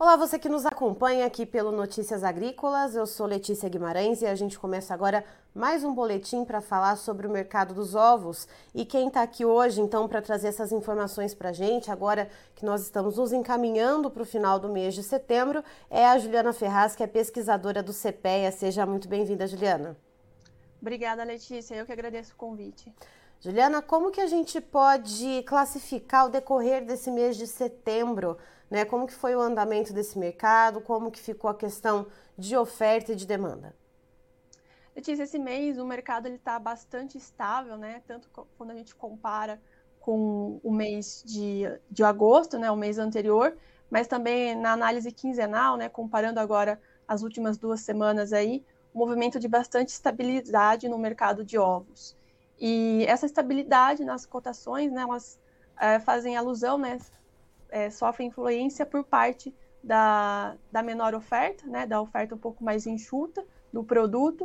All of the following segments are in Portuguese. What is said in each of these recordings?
Olá, você que nos acompanha aqui pelo Notícias Agrícolas. Eu sou Letícia Guimarães e a gente começa agora mais um boletim para falar sobre o mercado dos ovos. E quem está aqui hoje, então, para trazer essas informações para a gente, agora que nós estamos nos encaminhando para o final do mês de setembro, é a Juliana Ferraz, que é pesquisadora do CPEA. Seja muito bem-vinda, Juliana. Obrigada, Letícia. Eu que agradeço o convite. Juliana, como que a gente pode classificar o decorrer desse mês de setembro? Né? Como que foi o andamento desse mercado? Como que ficou a questão de oferta e de demanda? Letícia, esse mês o mercado está bastante estável, né? Tanto quando a gente compara com o mês de, de agosto, né? O mês anterior, mas também na análise quinzenal, né? Comparando agora as últimas duas semanas aí, um movimento de bastante estabilidade no mercado de ovos. E essa estabilidade nas cotações, né? Elas é, fazem alusão, né? é, sofre influência por parte da, da menor oferta, né, da oferta um pouco mais enxuta do produto,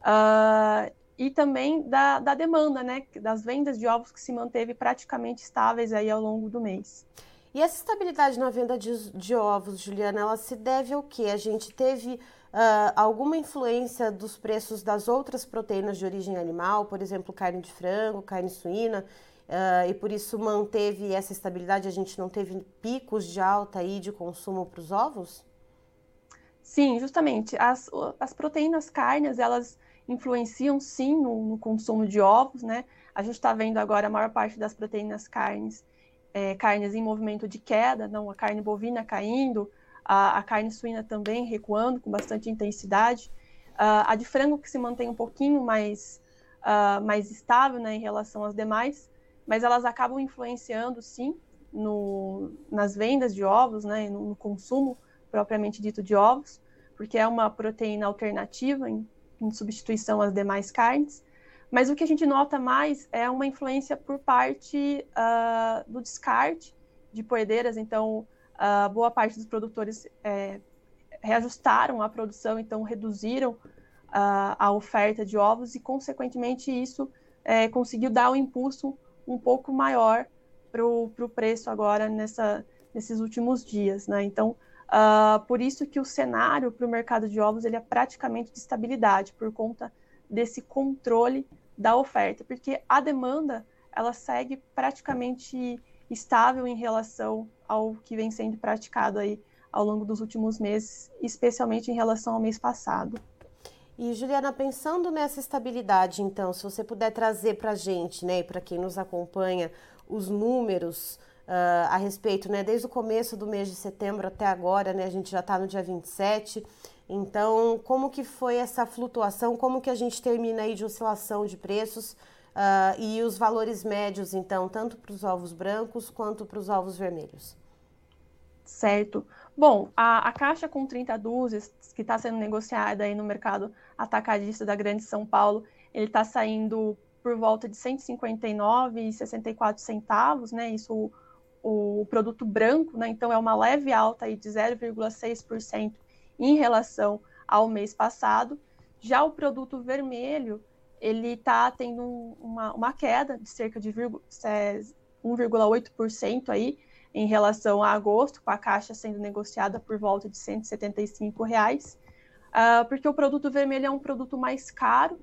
uh, e também da, da demanda, né, das vendas de ovos que se manteve praticamente estáveis aí ao longo do mês. E essa estabilidade na venda de, de ovos, Juliana, ela se deve ao quê? A gente teve uh, alguma influência dos preços das outras proteínas de origem animal, por exemplo, carne de frango, carne suína, Uh, e por isso manteve essa estabilidade, a gente não teve picos de alta aí de consumo para os ovos? Sim, justamente. As, as proteínas carnes, elas influenciam sim no, no consumo de ovos, né? A gente está vendo agora a maior parte das proteínas carnes, é, carnes em movimento de queda, não a carne bovina caindo, a, a carne suína também recuando com bastante intensidade. Uh, a de frango que se mantém um pouquinho mais, uh, mais estável né, em relação às demais, mas elas acabam influenciando, sim, no, nas vendas de ovos, né, no, no, consumo propriamente dito de ovos, porque é uma proteína alternativa em, em, substituição às demais carnes. Mas o que a gente nota mais é uma influência por parte uh, do descarte de poedeiras. Então, uh, boa parte dos produtores é, reajustaram a produção, então reduziram uh, a oferta de ovos e, consequentemente, isso é, conseguiu dar um impulso um pouco maior para o preço agora nessa, nesses últimos dias, né? Então, uh, por isso que o cenário para o mercado de ovos ele é praticamente de estabilidade, por conta desse controle da oferta, porque a demanda ela segue praticamente estável em relação ao que vem sendo praticado aí ao longo dos últimos meses, especialmente em relação ao mês passado. E Juliana, pensando nessa estabilidade, então, se você puder trazer para a gente, né, e para quem nos acompanha, os números uh, a respeito, né, desde o começo do mês de setembro até agora, né, a gente já está no dia 27, então, como que foi essa flutuação, como que a gente termina aí de oscilação de preços uh, e os valores médios, então, tanto para os ovos brancos quanto para os ovos vermelhos? Certo. Bom, a, a caixa com 30 dúzias que está sendo negociada aí no mercado atacadista da Grande São Paulo, ele está saindo por volta de 159,64 centavos, né? Isso o, o produto branco, né? Então é uma leve alta aí de 0,6% em relação ao mês passado. Já o produto vermelho, ele está tendo uma, uma queda de cerca de 1,8% é, aí, em relação a agosto, com a caixa sendo negociada por volta de 175 reais, uh, porque o produto vermelho é um produto mais caro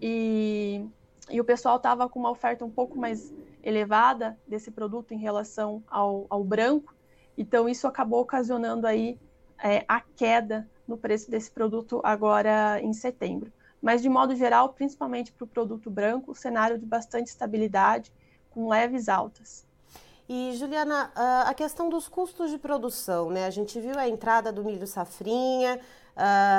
e, e o pessoal estava com uma oferta um pouco mais elevada desse produto em relação ao, ao branco, então isso acabou ocasionando aí é, a queda no preço desse produto agora em setembro. Mas de modo geral, principalmente para o produto branco, o cenário de bastante estabilidade, com leves altas. E, Juliana, a questão dos custos de produção, né? A gente viu a entrada do milho safrinha,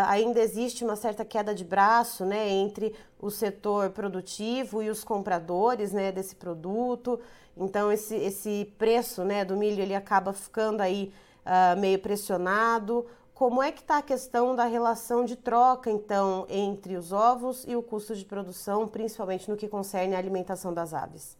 ainda existe uma certa queda de braço, né, entre o setor produtivo e os compradores, né, desse produto. Então, esse, esse preço, né, do milho, ele acaba ficando aí uh, meio pressionado. Como é que está a questão da relação de troca, então, entre os ovos e o custo de produção, principalmente no que concerne a alimentação das aves?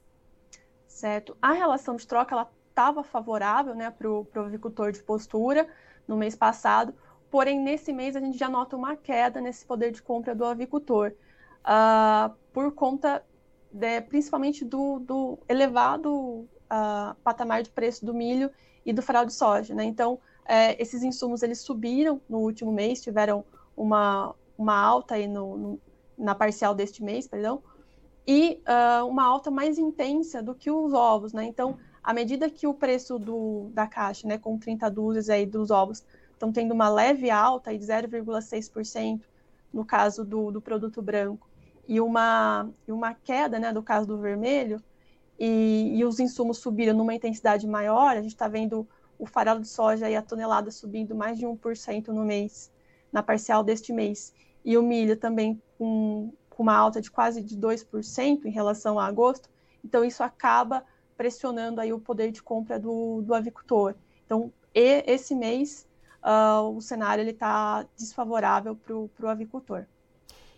certo? A relação de troca ela estava favorável, né, para o avicultor de postura no mês passado, porém nesse mês a gente já nota uma queda nesse poder de compra do avicultor, uh, por conta de, principalmente do, do elevado uh, patamar de preço do milho e do farol de soja, né? Então é, esses insumos eles subiram no último mês, tiveram uma, uma alta aí no, no na parcial deste mês, perdão, e uh, uma alta mais intensa do que os ovos, né? Então, à medida que o preço do, da caixa, né, com 30 dúzias aí dos ovos, estão tendo uma leve alta de 0,6% no caso do, do produto branco, e uma, e uma queda, né, do caso do vermelho, e, e os insumos subiram numa intensidade maior, a gente está vendo o farelo de soja e a tonelada subindo mais de 1% no mês, na parcial deste mês, e o milho também com, com uma alta de quase de 2% em relação a agosto, então isso acaba pressionando aí o poder de compra do, do avicultor. Então, e, esse mês, uh, o cenário está desfavorável para o avicultor.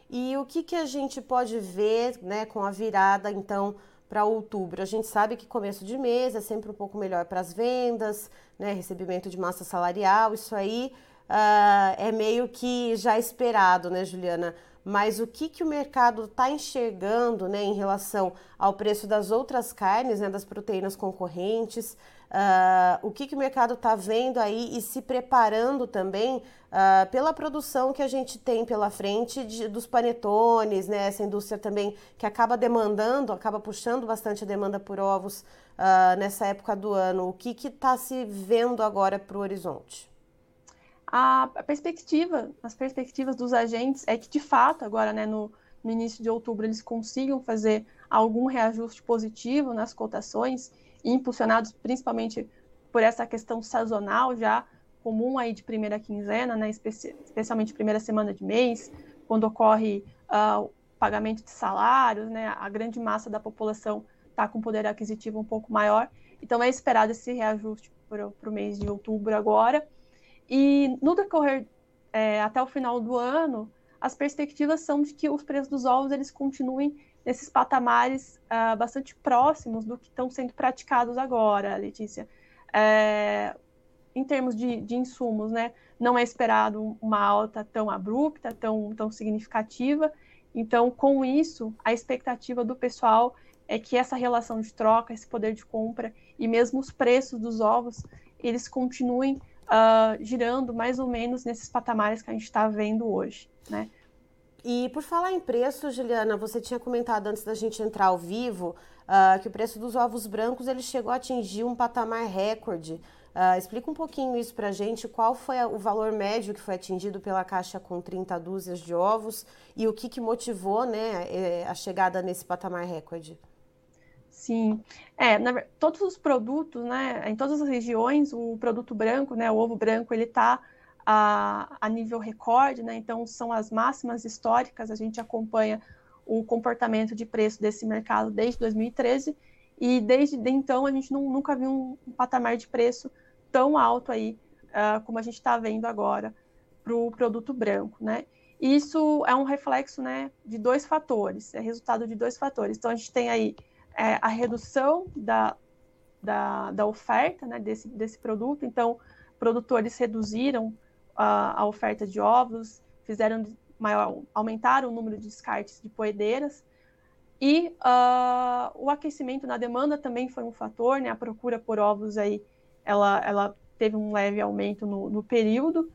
E o que, que a gente pode ver né, com a virada, então, para outubro? A gente sabe que começo de mês é sempre um pouco melhor para as vendas, né, recebimento de massa salarial, isso aí uh, é meio que já esperado, né, Juliana? Mas o que, que o mercado está enxergando né, em relação ao preço das outras carnes, né, das proteínas concorrentes, uh, o que, que o mercado está vendo aí e se preparando também uh, pela produção que a gente tem pela frente de, dos panetones, né, essa indústria também que acaba demandando, acaba puxando bastante a demanda por ovos uh, nessa época do ano. O que está se vendo agora para o horizonte? A, perspectiva, as perspectivas dos agentes é que, de fato, agora, né, no, no início de outubro, eles consigam fazer algum reajuste positivo nas cotações, impulsionados principalmente por essa questão sazonal já comum aí de primeira quinzena, né, especi especialmente primeira semana de mês, quando ocorre uh, o pagamento de salários, né, a grande massa da população está com poder aquisitivo um pouco maior, então é esperado esse reajuste para o mês de outubro agora, e no decorrer é, até o final do ano, as perspectivas são de que os preços dos ovos eles continuem nesses patamares uh, bastante próximos do que estão sendo praticados agora, Letícia. É, em termos de, de, insumos, né, não é esperado uma alta tão abrupta, tão, tão significativa. Então, com isso, a expectativa do pessoal é que essa relação de troca, esse poder de compra e mesmo os preços dos ovos, eles continuem uh, girando mais ou menos nesses patamares que a gente está vendo hoje, né? E por falar em preço, Juliana, você tinha comentado antes da gente entrar ao vivo uh, que o preço dos ovos brancos ele chegou a atingir um patamar recorde. Uh, explica um pouquinho isso para a gente, qual foi o valor médio que foi atingido pela caixa com 30 dúzias de ovos e o que, que motivou né, eh, a chegada nesse patamar recorde? Sim, é, na, todos os produtos, né, em todas as regiões, o produto branco, né, o ovo branco, ele está a, a nível recorde, né, então são as máximas históricas, a gente acompanha o comportamento de preço desse mercado desde 2013, e desde então a gente não, nunca viu um, patamar de preço tão alto aí, uh, como a gente está vendo agora para o produto branco, né. Isso é um reflexo, né, de dois fatores, é resultado de dois fatores. Então a gente tem aí é, a redução da, da, da oferta né, desse, desse produto. Então, produtores reduziram a, a oferta de ovos, fizeram maior, aumentaram o número de descartes de poedeiras. E uh, o aquecimento na demanda também foi um fator, né? A procura por ovos aí, ela, ela teve um leve aumento no, no período.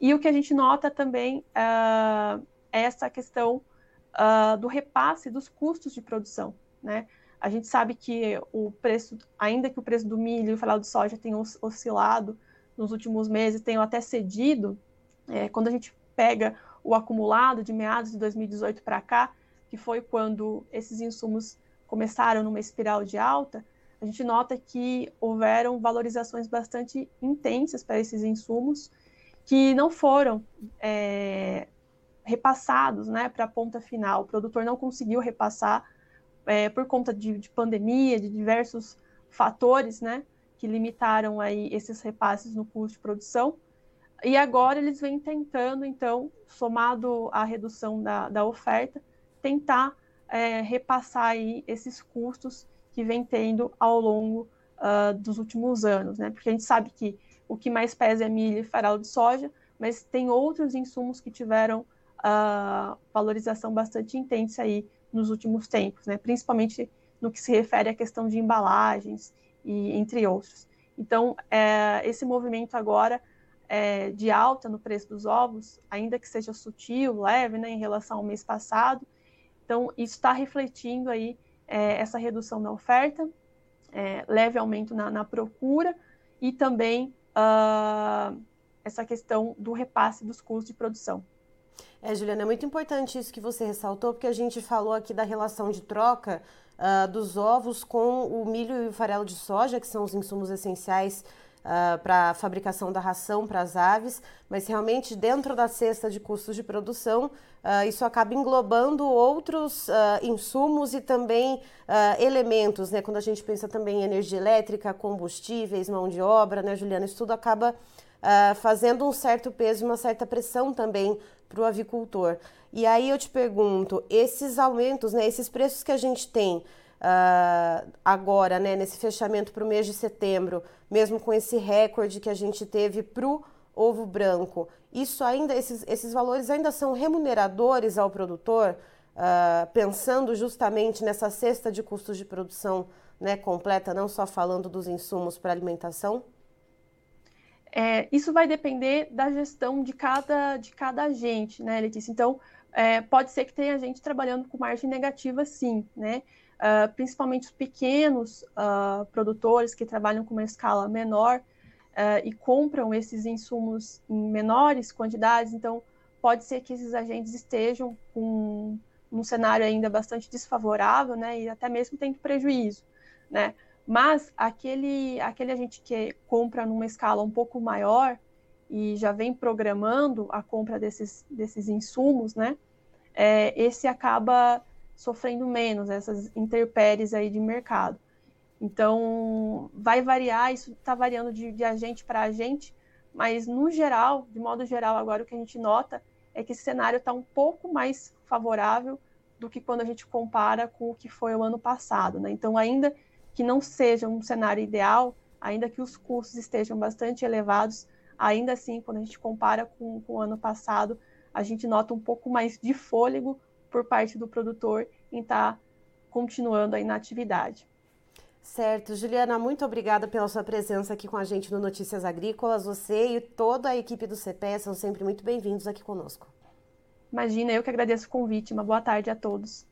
E o que a gente nota também uh, é essa questão uh, do repasse dos custos de produção, né? A gente sabe que o preço, ainda que o preço do milho e o farelo de soja tenha oscilado nos últimos meses, tenham até cedido, é, quando a gente pega o acumulado de meados de 2018 para cá, que foi quando esses insumos começaram numa espiral de alta, a gente nota que houveram valorizações bastante intensas para esses insumos que não foram é, repassados né, para a ponta final. O produtor não conseguiu repassar é, por conta de, de, pandemia, de diversos fatores, né, que limitaram aí esses repasses no custo de produção. E agora eles vêm tentando, então, somado à redução da, da oferta, tentar é, repassar aí esses custos que vem tendo ao longo uh, dos últimos anos, né? Porque a gente sabe que o que mais pesa é milho e farelo de soja, mas tem outros insumos que tiveram uh, valorização bastante intensa aí nos últimos tempos, né? principalmente no que se refere à questão de embalagens e entre outros. Então, é, esse movimento agora é, de alta no preço dos ovos, ainda que seja sutil, leve, né, em relação ao mês passado. Então, isso está refletindo aí é, essa redução na oferta, é, leve aumento na, na procura e também uh, essa questão do repasse dos custos de produção. É, Juliana, é muito importante isso que você ressaltou, porque a gente falou aqui da relação de troca uh, dos ovos com o milho e o farelo de soja, que são os insumos essenciais uh, para a fabricação da ração para as aves, mas realmente dentro da cesta de custos de produção, uh, isso acaba englobando outros uh, insumos e também elementos, né? Quando a gente pensa também em energia elétrica, combustíveis, mão de obra, né, Juliana? Isso tudo acaba fazendo um certo peso e uma certa pressão também para o avicultor. E aí eu te pergunto, esses aumentos, né, esses preços que a gente tem, uh, agora, né, nesse fechamento para o mês de setembro, mesmo com esse recorde que a gente teve para o ovo branco, isso ainda, esses, esses valores ainda são remuneradores ao produtor, uh, pensando justamente nessa cesta de custos de produção né, completa, não só falando dos insumos para alimentação? É, isso vai depender da gestão de cada, de cada agente, né, Letícia? Então, é, pode ser que tenha gente trabalhando com margem negativa, sim, né? uh, principalmente os pequenos uh, produtores que trabalham com uma escala menor uh, e compram esses insumos em menores quantidades, então pode ser que esses agentes estejam com um cenário ainda bastante desfavorável, né, e até mesmo tendo prejuízo, né, mas aquele, aquele agente que compra numa escala um pouco maior e já vem programando a compra desses, desses insumos, né, é, esse acaba sofrendo menos essas intempéries aí de mercado. Então, vai variar, isso está variando de, de agente para agente, mas no geral, de modo geral, agora o que a gente nota é que esse cenário está um pouco mais favorável do que quando a gente compara com o que foi o ano passado. Né? Então, ainda que não seja um cenário ideal, ainda que os custos estejam bastante elevados, ainda assim, quando a gente compara com, com o ano passado, a gente nota um pouco mais de fôlego por parte do produtor em estar tá continuando aí na atividade. Certo. Juliana, muito obrigada pela sua presença aqui com a gente no Notícias Agrícolas. Você e toda a equipe do CPE são sempre muito bem-vindos aqui conosco. Imagina, eu que agradeço o convite. Uma boa tarde a todos.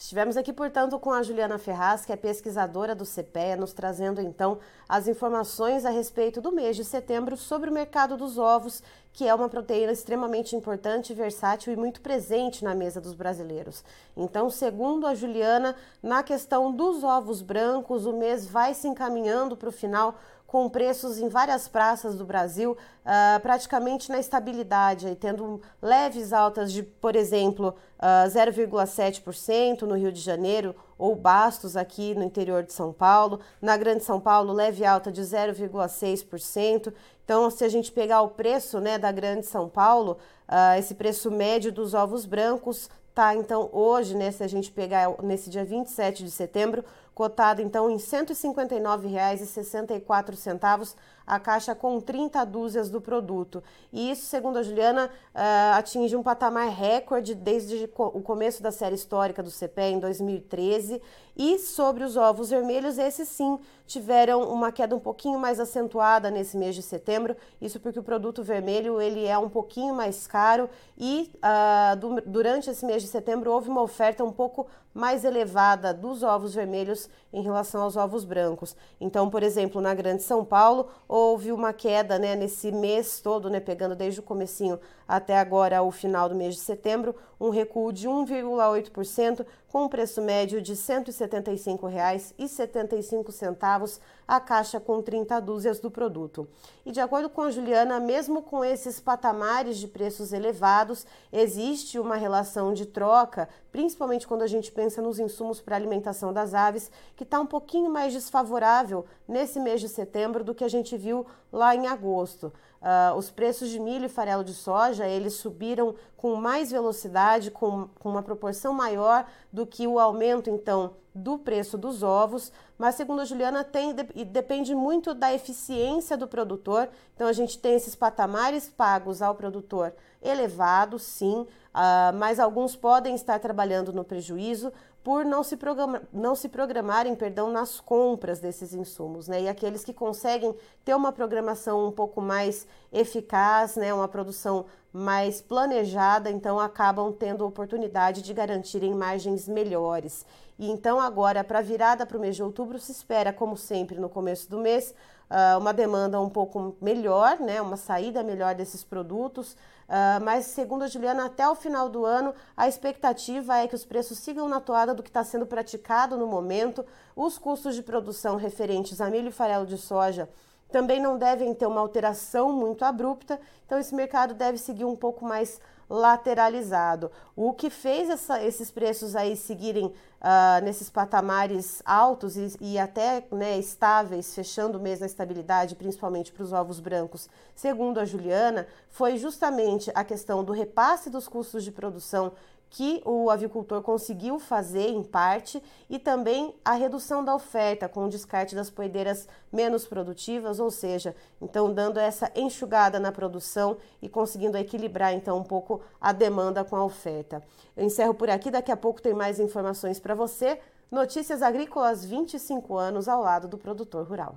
Estivemos aqui, portanto, com a Juliana Ferraz, que é pesquisadora do CPE, nos trazendo então as informações a respeito do mês de setembro sobre o mercado dos ovos, que é uma proteína extremamente importante, versátil e muito presente na mesa dos brasileiros. Então, segundo a Juliana, na questão dos ovos brancos, o mês vai se encaminhando para o final com preços em várias praças do Brasil uh, praticamente na estabilidade, aí, tendo leves altas de, por exemplo, uh, ah, 0,7% no Rio de Janeiro ou Bastos aqui no interior de São Paulo. Na Grande São Paulo, leve alta de 0,6%. Então, se a gente pegar o preço né, da Grande São Paulo, uh, esse preço médio dos ovos brancos tá então hoje, né, se a gente pegar nesse dia 27 de setembro, cotado então em R$ 159,64 a caixa com 30 dúzias do produto. E isso, segundo a Juliana, uh, atinge um patamar recorde desde o começo da série histórica do CPE em 2013. E sobre os ovos vermelhos, esses sim tiveram uma queda um pouquinho mais acentuada nesse mês de setembro. Isso porque o produto vermelho ele é um pouquinho mais caro e uh, durante esse mês de setembro houve uma oferta um pouco mais elevada dos ovos vermelhos em relação aos ovos brancos. Então, por exemplo, na Grande São Paulo, houve uma queda né, nesse mês todo, né, pegando desde o comecinho até agora o final do mês de setembro, um recuo de 1,8%, com um preço médio de R$ 175,75 a caixa com 30 dúzias do produto. E de acordo com Juliana, mesmo com esses patamares de preços elevados, existe uma relação de troca, principalmente quando a gente pensa nos insumos para alimentação das aves, que está um pouquinho mais desfavorável nesse mês de setembro do que a gente viu lá em agosto. Uh, os preços de milho e farelo de soja eles subiram com mais velocidade, com, com uma proporção maior do que o aumento então do preço dos ovos, mas segundo a Juliana tem e depende muito da eficiência do produtor. Então a gente tem esses patamares pagos ao produtor elevados, sim, uh, mas alguns podem estar trabalhando no prejuízo por não se, programa, não se programarem perdão, nas compras desses insumos. Né? E aqueles que conseguem ter uma programação um pouco mais eficaz, né? uma produção mais planejada, então acabam tendo oportunidade de garantirem margens melhores. E então agora, para a virada para o mês de outubro, se espera, como sempre, no começo do mês, uh, uma demanda um pouco melhor, né, uma saída melhor desses produtos. Uh, mas, segundo a Juliana, até o final do ano, a expectativa é que os preços sigam na toada do que está sendo praticado no momento. Os custos de produção referentes a milho e farelo de soja também não devem ter uma alteração muito abrupta, então esse mercado deve seguir um pouco mais lateralizado. O que fez essa, esses preços aí seguirem uh, nesses patamares altos e, e até né, estáveis, fechando o mês na estabilidade, principalmente para os ovos brancos, segundo a Juliana, foi justamente a questão do repasse dos custos de produção que o avicultor conseguiu fazer em parte e também a redução da oferta com o descarte das poedeiras menos produtivas, ou seja, então dando essa enxugada na produção e conseguindo equilibrar então um pouco a demanda com a oferta. Eu encerro por aqui, daqui a pouco tem mais informações para você. Notícias Agrícolas 25 anos ao lado do produtor rural.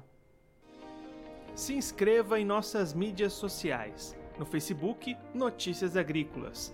Se inscreva em nossas mídias sociais. No Facebook, Notícias Agrícolas.